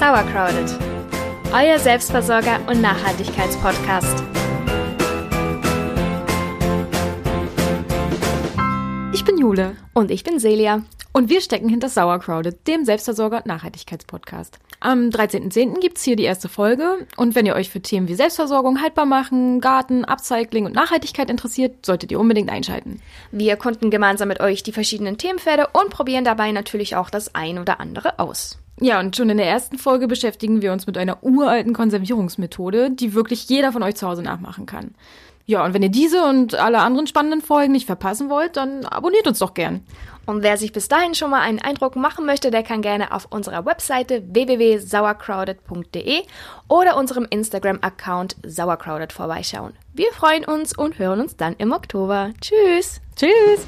Sauercrowded, euer Selbstversorger und Nachhaltigkeitspodcast. Ich bin Jule. Und ich bin Celia. Und wir stecken hinter Sauercrowded, dem Selbstversorger- und Nachhaltigkeitspodcast. Am 13.10. gibt's hier die erste Folge. Und wenn ihr euch für Themen wie Selbstversorgung, haltbar machen, Garten, Upcycling und Nachhaltigkeit interessiert, solltet ihr unbedingt einschalten. Wir konnten gemeinsam mit euch die verschiedenen Themenfelder und probieren dabei natürlich auch das ein oder andere aus. Ja, und schon in der ersten Folge beschäftigen wir uns mit einer uralten Konservierungsmethode, die wirklich jeder von euch zu Hause nachmachen kann. Ja, und wenn ihr diese und alle anderen spannenden Folgen nicht verpassen wollt, dann abonniert uns doch gern. Und wer sich bis dahin schon mal einen Eindruck machen möchte, der kann gerne auf unserer Webseite www.sauercrowded.de oder unserem Instagram-Account sauercrowded vorbeischauen. Wir freuen uns und hören uns dann im Oktober. Tschüss! Tschüss!